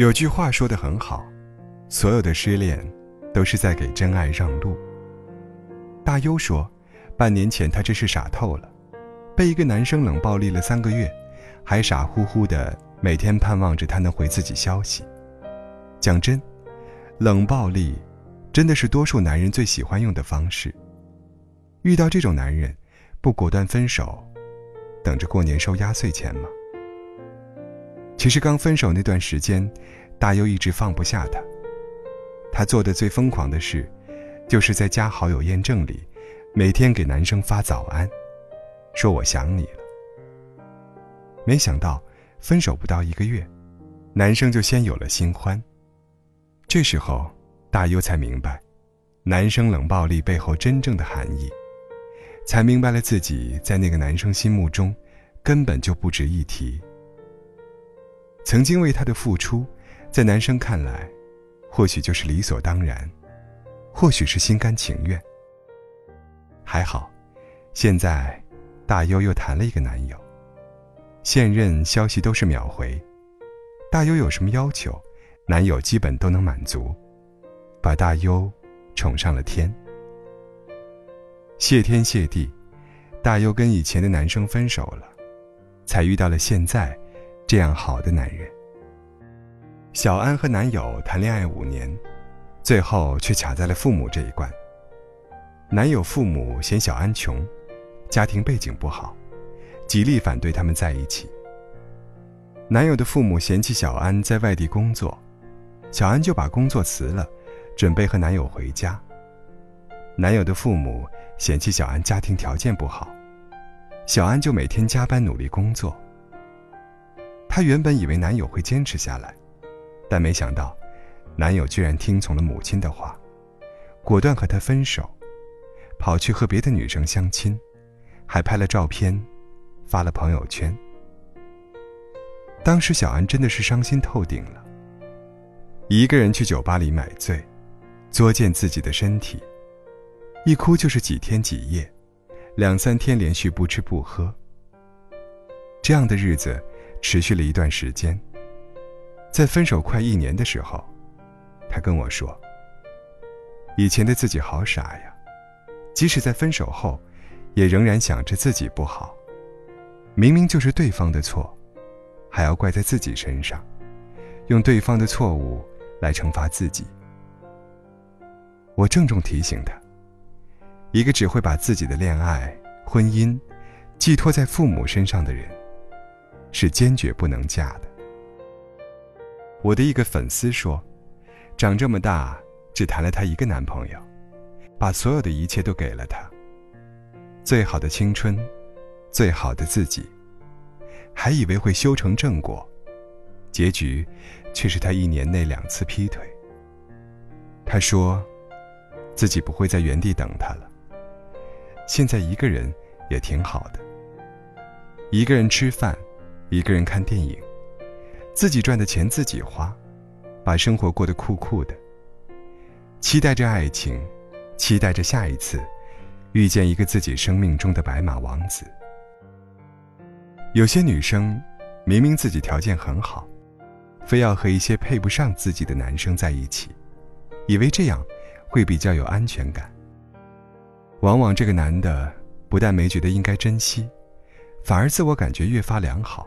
有句话说的很好，所有的失恋，都是在给真爱让路。大优说，半年前他真是傻透了，被一个男生冷暴力了三个月，还傻乎乎的每天盼望着他能回自己消息。讲真，冷暴力，真的是多数男人最喜欢用的方式。遇到这种男人，不果断分手，等着过年收压岁钱吗？其实刚分手那段时间，大优一直放不下他。他做的最疯狂的事，就是在加好友验证里，每天给男生发早安，说我想你了。没想到分手不到一个月，男生就先有了新欢。这时候，大优才明白，男生冷暴力背后真正的含义，才明白了自己在那个男生心目中，根本就不值一提。曾经为他的付出，在男生看来，或许就是理所当然，或许是心甘情愿。还好，现在大优又谈了一个男友，现任消息都是秒回，大优有什么要求，男友基本都能满足，把大优宠上了天。谢天谢地，大优跟以前的男生分手了，才遇到了现在。这样好的男人，小安和男友谈恋爱五年，最后却卡在了父母这一关。男友父母嫌小安穷，家庭背景不好，极力反对他们在一起。男友的父母嫌弃小安在外地工作，小安就把工作辞了，准备和男友回家。男友的父母嫌弃小安家庭条件不好，小安就每天加班努力工作。她原本以为男友会坚持下来，但没想到，男友居然听从了母亲的话，果断和她分手，跑去和别的女生相亲，还拍了照片，发了朋友圈。当时小安真的是伤心透顶了，一个人去酒吧里买醉，作践自己的身体，一哭就是几天几夜，两三天连续不吃不喝。这样的日子。持续了一段时间，在分手快一年的时候，他跟我说：“以前的自己好傻呀，即使在分手后，也仍然想着自己不好，明明就是对方的错，还要怪在自己身上，用对方的错误来惩罚自己。”我郑重提醒他：“一个只会把自己的恋爱、婚姻寄托在父母身上的人。”是坚决不能嫁的。我的一个粉丝说，长这么大只谈了他一个男朋友，把所有的一切都给了他，最好的青春，最好的自己，还以为会修成正果，结局却是他一年内两次劈腿。他说，自己不会在原地等他了，现在一个人也挺好的，一个人吃饭。一个人看电影，自己赚的钱自己花，把生活过得酷酷的。期待着爱情，期待着下一次遇见一个自己生命中的白马王子。有些女生明明自己条件很好，非要和一些配不上自己的男生在一起，以为这样会比较有安全感。往往这个男的不但没觉得应该珍惜，反而自我感觉越发良好。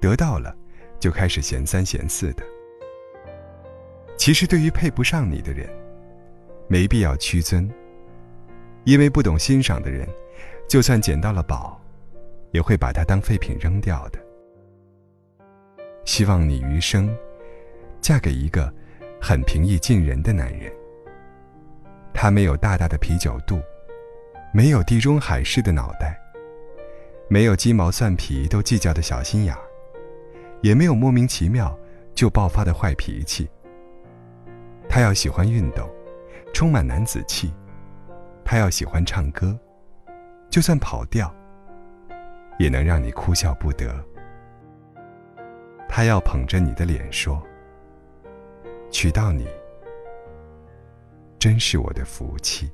得到了，就开始嫌三嫌四的。其实，对于配不上你的人，没必要屈尊。因为不懂欣赏的人，就算捡到了宝，也会把它当废品扔掉的。希望你余生，嫁给一个很平易近人的男人。他没有大大的啤酒肚，没有地中海式的脑袋，没有鸡毛蒜皮都计较的小心眼儿。也没有莫名其妙就爆发的坏脾气。他要喜欢运动，充满男子气；他要喜欢唱歌，就算跑调，也能让你哭笑不得。他要捧着你的脸说：“娶到你，真是我的福气。”